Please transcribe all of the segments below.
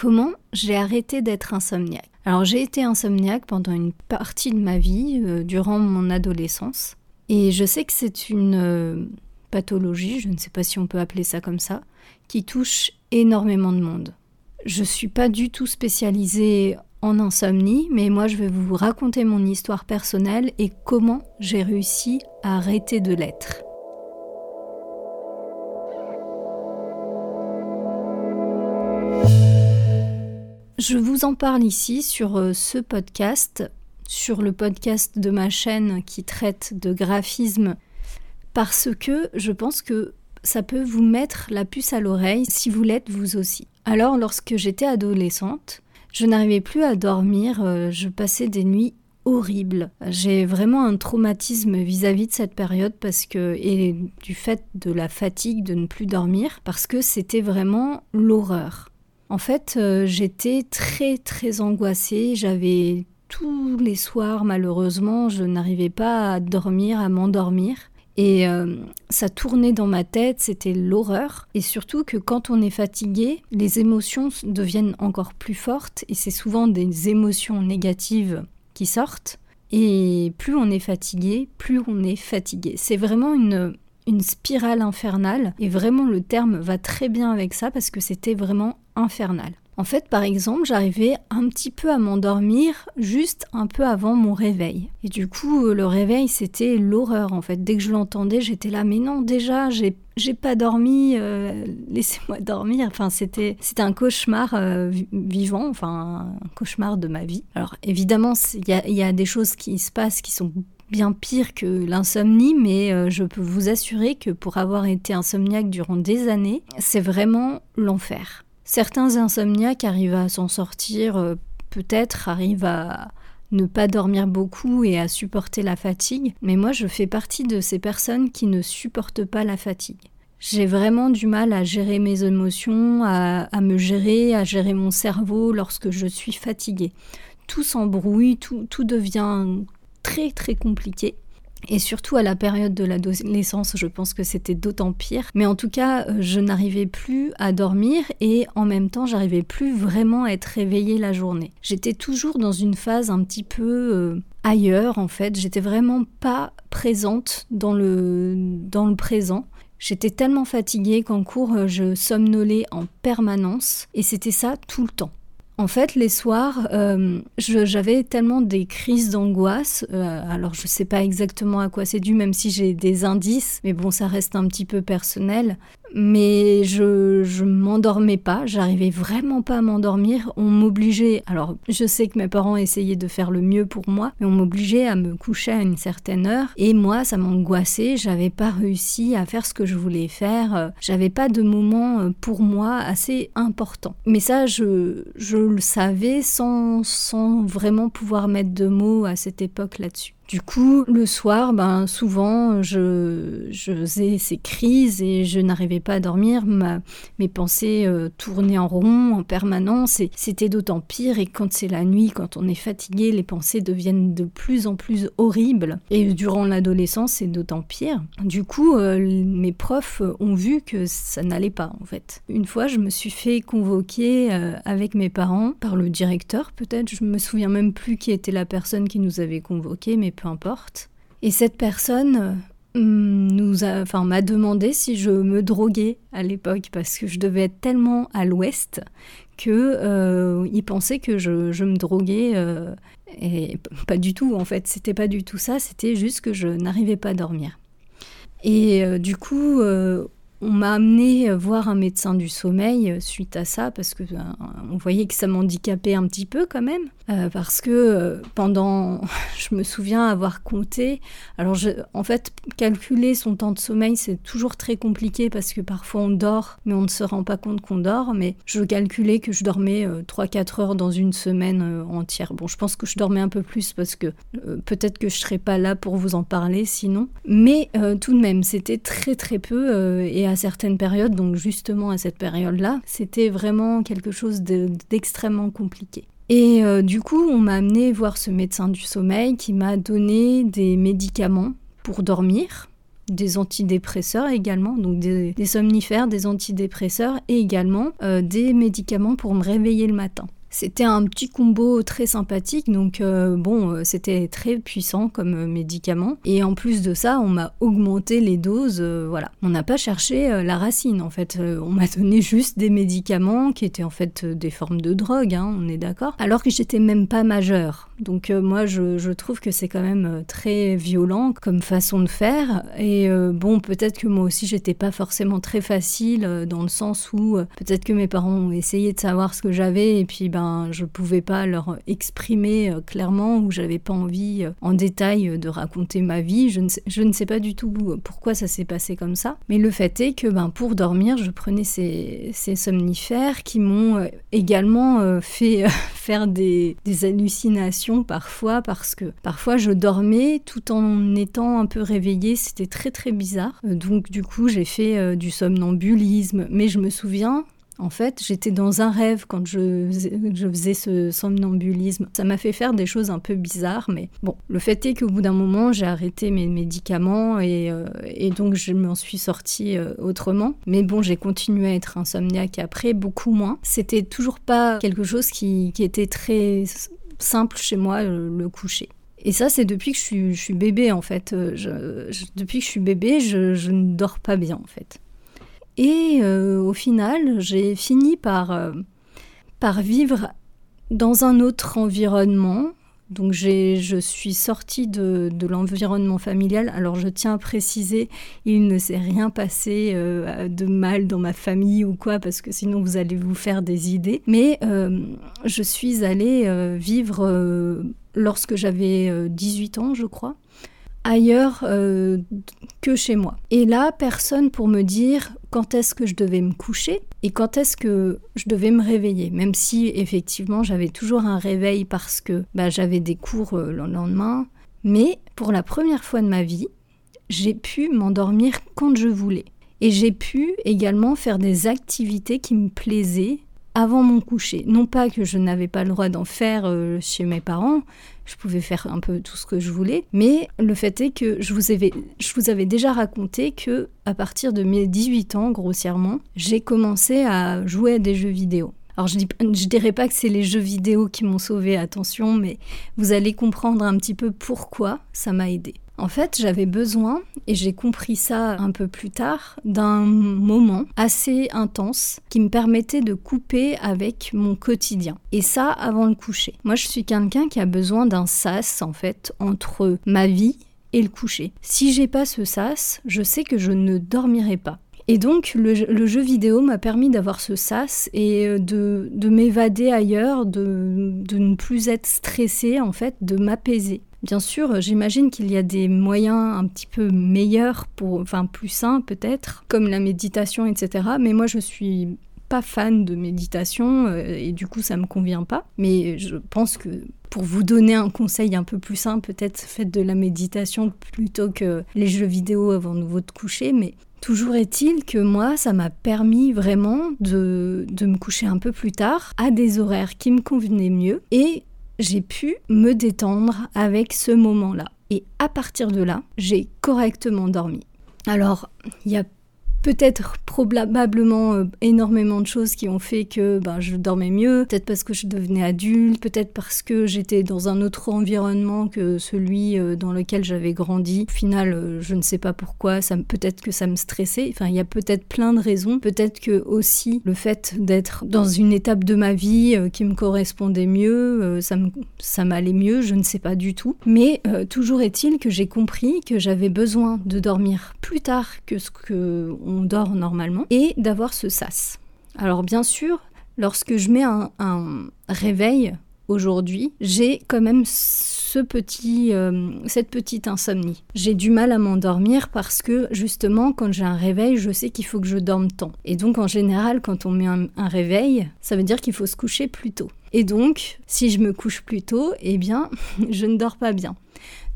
Comment j'ai arrêté d'être insomniaque Alors j'ai été insomniaque pendant une partie de ma vie, euh, durant mon adolescence. Et je sais que c'est une euh, pathologie, je ne sais pas si on peut appeler ça comme ça, qui touche énormément de monde. Je ne suis pas du tout spécialisée en insomnie, mais moi je vais vous raconter mon histoire personnelle et comment j'ai réussi à arrêter de l'être. Je vous en parle ici sur euh, ce podcast, sur le podcast de ma chaîne qui traite de graphisme, parce que je pense que ça peut vous mettre la puce à l'oreille si vous l'êtes vous aussi. Alors lorsque j'étais adolescente, je n'arrivais plus à dormir, euh, je passais des nuits horribles. J'ai vraiment un traumatisme vis-à-vis de cette période parce que et du fait de la fatigue de ne plus dormir parce que c'était vraiment l'horreur. En fait, euh, j'étais très très angoissée, j'avais tous les soirs malheureusement, je n'arrivais pas à dormir, à m'endormir. Et euh, ça tournait dans ma tête, c'était l'horreur. Et surtout que quand on est fatigué, les émotions deviennent encore plus fortes et c'est souvent des émotions négatives qui sortent. Et plus on est fatigué, plus on est fatigué. C'est vraiment une, une spirale infernale. Et vraiment, le terme va très bien avec ça parce que c'était vraiment infernal. En fait, par exemple, j'arrivais un petit peu à m'endormir juste un peu avant mon réveil. Et du coup, le réveil, c'était l'horreur en fait. Dès que je l'entendais, j'étais là, mais non, déjà, j'ai, pas dormi, euh, laissez-moi dormir. Enfin, c'était, c'était un cauchemar euh, vivant, enfin, un cauchemar de ma vie. Alors, évidemment, il y y a des choses qui se passent qui sont bien pire que l'insomnie, mais euh, je peux vous assurer que pour avoir été insomniaque durant des années, c'est vraiment l'enfer. Certains insomniaques arrivent à s'en sortir, euh, peut-être arrivent à ne pas dormir beaucoup et à supporter la fatigue, mais moi je fais partie de ces personnes qui ne supportent pas la fatigue. J'ai vraiment du mal à gérer mes émotions, à, me gérer, à gérer mon cerveau lorsque je suis fatiguée. Tout s'embrouille, tout, tout devient très très compliqué. Et surtout à la période de l'adolescence, je pense que c'était d'autant pire. Mais en tout cas, euh, je n'arrivais plus à dormir et en même temps, j'arrivais plus vraiment à être réveillée la journée. J'étais toujours dans une phase un petit peu euh, ailleurs en fait. J'étais vraiment pas présente dans le, dans le présent. J'étais tellement fatiguée qu'en cours, euh, je somnolais en permanence et c'était ça tout le temps. En fait, les soirs, euh, j'avais tellement des crises d'angoisse. Euh, alors, je ne sais pas exactement à quoi c'est dû, même si j'ai des indices, mais bon, ça reste un petit peu personnel mais je je m'endormais pas, j'arrivais vraiment pas à m'endormir. On m'obligeait, alors je sais que mes parents essayaient de faire le mieux pour moi, mais on m'obligeait à me coucher à une certaine heure et moi ça m'angoissait, j'avais pas réussi à faire ce que je voulais faire, j'avais pas de moment euh, pour moi assez important. Mais ça je, je le savais sans, sans vraiment pouvoir mettre de mots à cette époque là-dessus. Du coup, le soir, ben, souvent, je, faisais ces crises et je n'arrivais pas à dormir. Mes pensées euh, tournaient en rond en permanence et c'était d'autant pire. Et quand c'est la nuit, quand on est fatigué, les pensées deviennent de plus en plus horribles. Et durant l'adolescence, c'est d'autant pire. Du coup, euh, mes profs ont vu que ça n'allait pas, en fait. Une fois, je me suis fait convoquer euh, avec mes parents par le directeur, peut-être. Je me souviens même plus qui était la personne qui nous avait convoqués, mais peu importe. Et cette personne euh, nous a, enfin, m'a demandé si je me droguais à l'époque parce que je devais être tellement à l'ouest que euh, pensait que je, me droguais euh, et pas du tout en fait c'était pas du tout ça c'était juste que je n'arrivais pas à dormir et du coup on m'a amené voir un médecin du sommeil suite à ça parce que on voyait que ça m'handicapait un petit peu quand même. Euh, parce que euh, pendant, je me souviens avoir compté, alors en fait, calculer son temps de sommeil, c'est toujours très compliqué parce que parfois on dort, mais on ne se rend pas compte qu'on dort, mais je calculais que je dormais 3-4 euh, heures dans une semaine entière. Bon, je pense que je dormais un peu plus parce que peut-être que je serais pas là pour vous en parler sinon, mais tout de même, c'était très très peu et à certaines périodes, donc justement à cette période-là, c'était vraiment quelque chose d'extrêmement compliqué. Et euh, du coup, on m'a amené voir ce médecin du sommeil qui m'a donné des médicaments pour dormir. des antidépresseurs également, donc des, somnifères, des antidépresseurs et également euh, des médicaments pour me réveiller le matin. C'était un petit combo très sympathique, donc euh, bon, euh, c'était très puissant comme euh, médicament. Et en plus de ça, on m'a augmenté les doses, voilà. On n'a pas cherché la racine, en fait. on m'a donné juste des médicaments qui étaient en fait des formes de drogue, hein, on est d'accord. Alors que j'étais même pas majeure. Donc moi, je, trouve que c'est quand même très violent comme façon de faire. Et bon, peut-être que moi aussi, j'étais pas forcément très facile dans le sens où peut-être que mes parents ont essayé de savoir ce que j'avais et puis ben, je pouvais pas leur exprimer euh, clairement ou j'avais pas envie euh, en détail euh, de raconter ma vie. Je ne sais, je ne sais pas du tout pourquoi ça s'est passé comme ça. Mais le fait est que ben, pour dormir, je prenais ces, ces somnifères qui m'ont également fait faire des, des, hallucinations parfois parce que parfois je dormais tout en étant un peu réveillée. C'était très très bizarre. Donc du coup j'ai fait du somnambulisme. Mais je me souviens en fait, j'étais dans un rêve quand je, faisais ce somnambulisme. Ça m'a fait faire des choses un peu bizarres, mais bon, le fait est qu'au bout d'un moment, j'ai arrêté mes médicaments et, euh, donc je m'en suis sortie euh, autrement. Mais bon, j'ai continué à être insomniaque après, beaucoup moins. C'était toujours pas quelque chose qui, était très simple chez moi, le, coucher. Et ça, c'est depuis que je suis, bébé, en fait. depuis que je suis bébé, je ne dors pas bien, en fait. Et euh, au final, j'ai fini par, euh, par vivre dans un autre environnement. Donc je suis sortie de, de l'environnement familial. Alors je tiens à préciser, il ne s'est rien passé euh, de mal dans ma famille ou quoi, parce que sinon vous allez vous faire des idées. Mais je suis allée vivre lorsque j'avais 18 ans, je crois ailleurs euh, que chez moi. Et là, personne pour me dire quand est-ce que je devais me coucher et quand est-ce que je devais me réveiller, même si effectivement j'avais toujours un réveil parce que bah, j'avais des cours euh, le lendemain. Mais pour la première fois de ma vie, j'ai pu m'endormir quand je voulais. Et j'ai pu également faire des activités qui me plaisaient avant mon coucher. Non pas que je n'avais pas le droit d'en faire euh, chez mes parents, je pouvais faire un peu tout ce que je voulais, mais le fait est que je vous avais, je vous avais déjà raconté que à partir de mes 18 ans, grossièrement, j'ai commencé à jouer à des jeux vidéo. Alors je ne je dirais pas que c'est les jeux vidéo qui m'ont sauvé, attention, mais vous allez comprendre un petit peu pourquoi ça m'a aidé. En fait, j'avais besoin, et j'ai compris ça un peu plus tard, d'un moment assez intense qui me permettait de couper avec mon quotidien. Et ça avant le coucher. Moi, je suis quelqu'un qui a besoin d'un sas, en fait, entre ma vie et le coucher. Si j'ai pas ce sas, je sais que je ne dormirai pas. Et donc le, jeu vidéo m'a permis d'avoir ce sas et euh, de, de m'évader ailleurs, de, de, ne plus être stressée en fait, de m'apaiser. Bien sûr, j'imagine qu'il y a des moyens un petit peu meilleurs, pour, enfin plus sains peut-être, comme la méditation, etc. Mais moi, je suis pas fan de méditation euh, et du coup, ça me convient pas. Mais je pense que pour vous donner un conseil un peu plus simple, peut-être faites de la méditation plutôt que les jeux vidéo avant de vous coucher. Mais Toujours est-il que moi, ça m'a permis vraiment de, de, me coucher un peu plus tard, à des horaires qui me convenaient mieux, et j'ai pu me détendre avec ce moment-là. Et à partir de là, j'ai correctement dormi. Alors, il y a peut-être probablement euh, énormément de choses qui ont fait que ben, je dormais mieux, peut-être parce que je devenais adulte, peut-être parce que j'étais dans un autre environnement que celui euh, dans lequel j'avais grandi. Au final, euh, je ne sais pas pourquoi, peut-être que ça me stressait, enfin il y a peut-être plein de raisons, peut-être que aussi le fait d'être dans une étape de ma vie qui me correspondait mieux, ça, ça m'allait mieux, je ne sais pas du tout. Mais toujours est-il que j'ai compris que j'avais besoin de dormir plus tard que ce que on dort normalement, et d'avoir ce sas. Alors bien sûr, lorsque je mets un, réveil aujourd'hui, j'ai quand même ce petit, euh, cette petite insomnie. J'ai du mal à m'endormir parce que justement, quand j'ai un réveil, je sais qu'il faut que je dorme tant. Et donc, en général, quand on met un, un réveil, ça veut dire qu'il faut se coucher plus tôt. Et donc, si je me couche plus tôt, eh bien, je ne dors pas bien.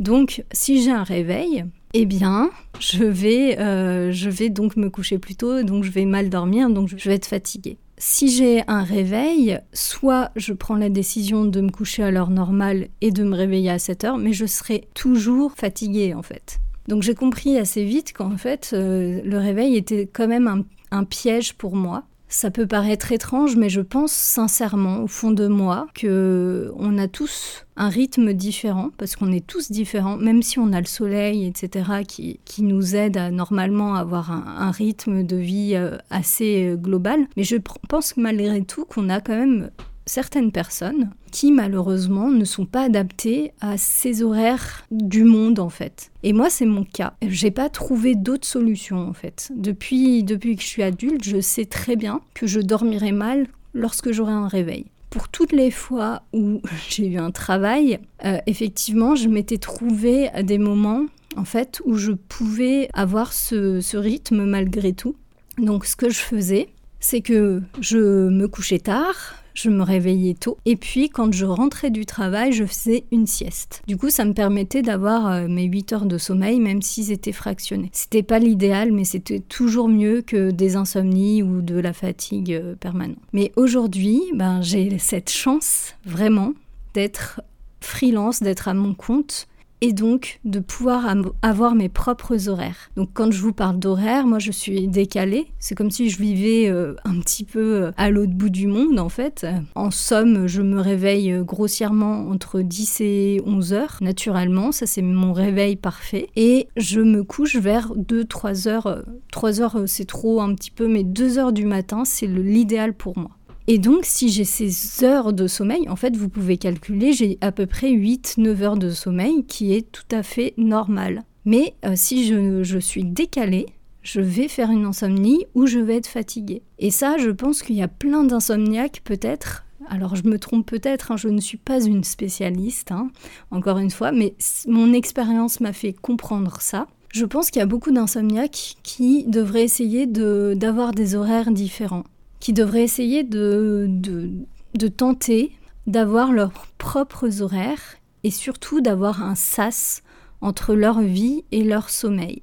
Donc, si j'ai un réveil, eh bien, je vais, euh, je vais donc me coucher plus tôt, donc je vais mal dormir, donc je vais être fatiguée. Si j'ai un réveil, soit je prends la décision de me coucher à l'heure normale et de me réveiller à 7 heure, mais je serai toujours fatiguée en fait. Donc j'ai compris assez vite qu'en fait, euh, le réveil était quand même un piège pour moi ça peut paraître étrange, mais je pense sincèrement, au fond de moi, que on a tous un rythme différent, parce qu'on est tous différents, même si on a le soleil, etc., qui, qui nous aide à normalement avoir un, rythme de vie euh, assez euh, global. Mais je pense malgré tout qu'on a quand même certaines personnes qui malheureusement ne sont pas adaptées à ces horaires du monde en fait. Et moi c'est mon cas. J'ai pas trouvé d'autres solutions en fait. Depuis depuis que je suis adulte, je sais très bien que je dormirai mal lorsque j'aurai un réveil. Pour toutes les fois où j'ai eu un travail, euh, effectivement, je m'étais trouvé à des moments en fait où je pouvais avoir ce, ce rythme malgré tout. Donc ce que je faisais, c'est que je me couchais tard, je me réveillais tôt. Et puis, quand je rentrais du travail, je faisais une sieste. Du coup, ça me permettait d'avoir euh, mes 8 heures de sommeil, même s'ils étaient fractionnés. C'était pas l'idéal, mais c'était toujours mieux que des insomnies ou de la fatigue euh, permanente. Mais aujourd'hui, ben, j'ai cette chance, vraiment, d'être freelance, d'être à mon compte et donc de pouvoir avoir mes propres horaires. Donc quand je vous parle d'horaires, moi je suis décalée. C'est comme si je vivais euh, un petit peu euh, à l'autre bout du monde en fait. En somme, je me réveille euh, grossièrement entre 10 et 11 heures naturellement. Ça c'est mon réveil parfait. Et je me couche vers 2-3 heures. 3 heures c'est trop un petit peu, mais 2 heures du matin c'est l'idéal pour moi. Et donc, si j'ai ces heures de sommeil, en fait, vous pouvez calculer, j'ai à peu près 8-9 heures de sommeil, qui est tout à fait normal. Mais euh, si je, suis décalée, je vais faire une insomnie ou je vais être fatiguée. Et ça, je pense qu'il y a plein d'insomniaques peut-être. Alors je me trompe peut-être, hein, je ne suis pas une spécialiste, hein, encore une fois, mais mon expérience m'a fait comprendre ça. Je pense qu'il y a beaucoup d'insomniaques qui devraient essayer d'avoir des horaires différents qui devraient essayer de, de, tenter d'avoir leurs propres horaires et surtout d'avoir un sas entre leur vie et leur sommeil.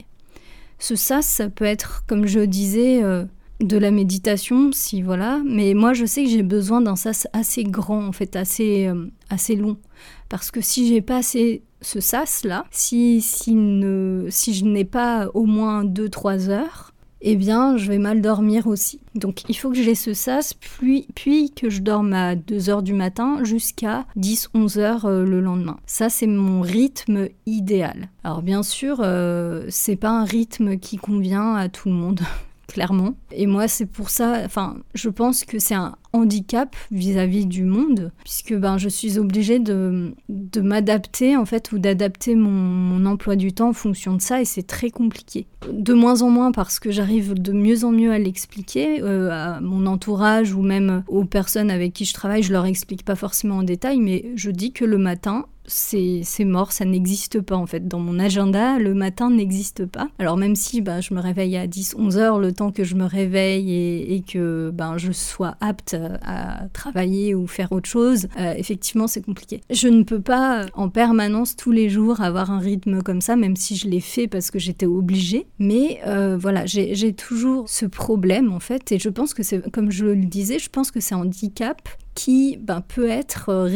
Ce sas, ça peut être, comme je disais, euh, de la méditation, si voilà, mais moi je sais que j'ai besoin d'un sas assez grand, en fait, assez, euh, assez long. Parce que si j'ai pas assez ce sas là, si, si, ne, si je n'ai pas au moins 2-3 heures, eh bien, je vais mal dormir aussi. Donc, il faut que j'ai ce sas, puis, puis que je dorme à 2 heures du matin jusqu'à 10-11 heures euh, le lendemain. Ça, c'est mon rythme idéal. Alors, bien sûr, euh, c'est pas un rythme qui convient à tout le monde. clairement. Et moi, c'est pour ça, enfin, je pense que c'est un handicap vis-à-vis du monde, puisque ben, je suis obligée de, de m'adapter, en fait, ou d'adapter mon, emploi du temps en fonction de ça, et c'est très compliqué. De moins en moins parce que j'arrive de mieux en mieux à l'expliquer euh, à mon entourage ou même aux personnes avec qui je travaille, je leur explique pas forcément en détail, mais je dis que le matin, c'est mort, ça n'existe pas en fait. Dans mon agenda, le matin n'existe pas. Alors même si bah, je me réveille à 10-11 heures, le temps que je me réveille et, que ben, je sois apte à travailler ou faire autre chose, euh, effectivement c'est compliqué. Je ne peux pas en permanence tous les jours avoir un rythme comme ça, même si je l'ai fait parce que j'étais obligée. Mais euh, voilà, j'ai toujours ce problème en fait, et je pense que c'est, comme je le disais, je pense que c'est handicap qui ben, peut être euh,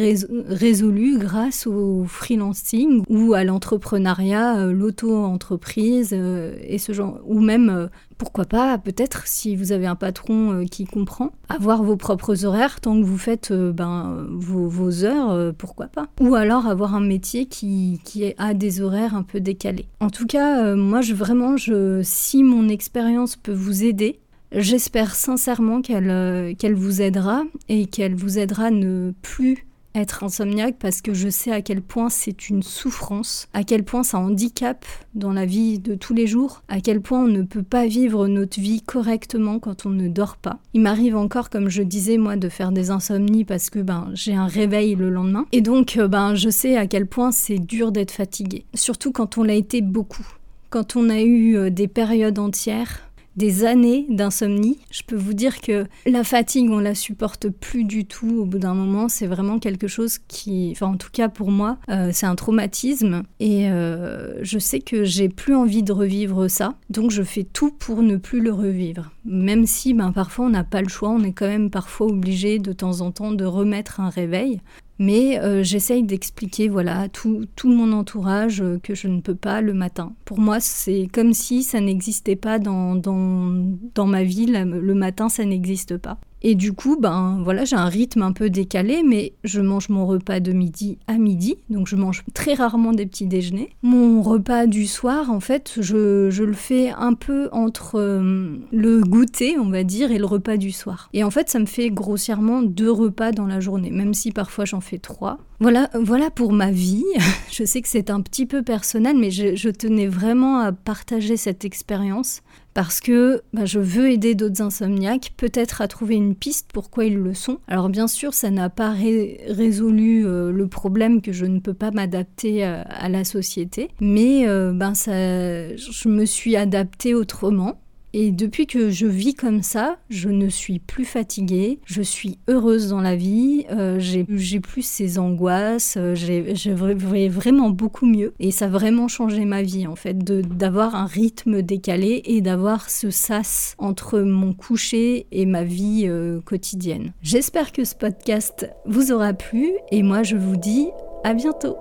résolu grâce au freelancing ou à l'entrepreneuriat, euh, l'auto-entreprise euh, et ce genre, ou même pourquoi pas, peut-être si vous avez un patron qui comprend, avoir vos propres horaires tant que vous faites ben, vos, heures, pourquoi pas. Ou alors avoir un métier qui, qui, a des horaires un peu décalés. En tout cas, moi, je, vraiment, je, si mon expérience peut vous aider, J'espère sincèrement euh, qu'elle vous aidera et qu'elle vous aidera à ne plus être insomniaque parce que je sais à quel point c'est une souffrance, à quel point ça handicape dans la vie de tous les jours, à quel point on ne peut pas vivre notre vie correctement quand on ne dort pas. Il m'arrive encore, comme je disais moi, de faire des insomnies parce que ben j'ai un réveil le lendemain. Et donc euh, ben je sais à quel point c'est dur d'être fatigué, surtout quand on l'a été beaucoup, quand on a eu euh, des périodes entières des années d'insomnie. Je peux vous dire que la fatigue, on la supporte plus du tout au bout d'un moment. C'est vraiment quelque chose qui, enfin en tout cas pour moi, euh, c'est un traumatisme. Et euh, je sais que j'ai plus envie de revivre ça. Donc je fais tout pour ne plus le revivre. Même si ben, parfois on n'a pas le choix, on est quand même parfois obligé de temps en temps de remettre un réveil. Mais euh, j'essaye d'expliquer voilà, à tout, tout, mon entourage euh, que je ne peux pas le matin. Pour moi, c'est comme si ça n'existait pas dans, dans, dans ma vie. Le matin, ça n'existe pas. Et du coup, ben voilà, j'ai un rythme un peu décalé, mais je mange mon repas de midi à midi, donc je mange très rarement des petits déjeuners. Mon repas du soir, en fait, je, le fais un peu entre euh, le goûter, on va dire, et le repas du soir. Et en fait, ça me fait grossièrement deux repas dans la journée, même si parfois j'en fais trois. Voilà, voilà pour ma vie. je sais que c'est un petit peu personnel, mais je tenais vraiment à partager cette expérience parce que bah, je veux aider d'autres insomniaques, peut-être à trouver une piste pourquoi ils le sont. Alors bien sûr, ça n'a pas résolu euh, le problème que je ne peux pas m'adapter euh, à, la société, mais euh, ben je me suis adaptée autrement. Et depuis que je vis comme ça, je ne suis plus fatiguée, je suis heureuse dans la vie, euh, j'ai plus ces angoisses, euh, j'ai vraiment beaucoup mieux. Et ça a vraiment changé ma vie en fait, d'avoir un rythme décalé et d'avoir ce sas entre mon coucher et ma vie euh, quotidienne. J'espère que ce podcast vous aura plu et moi je vous dis à bientôt.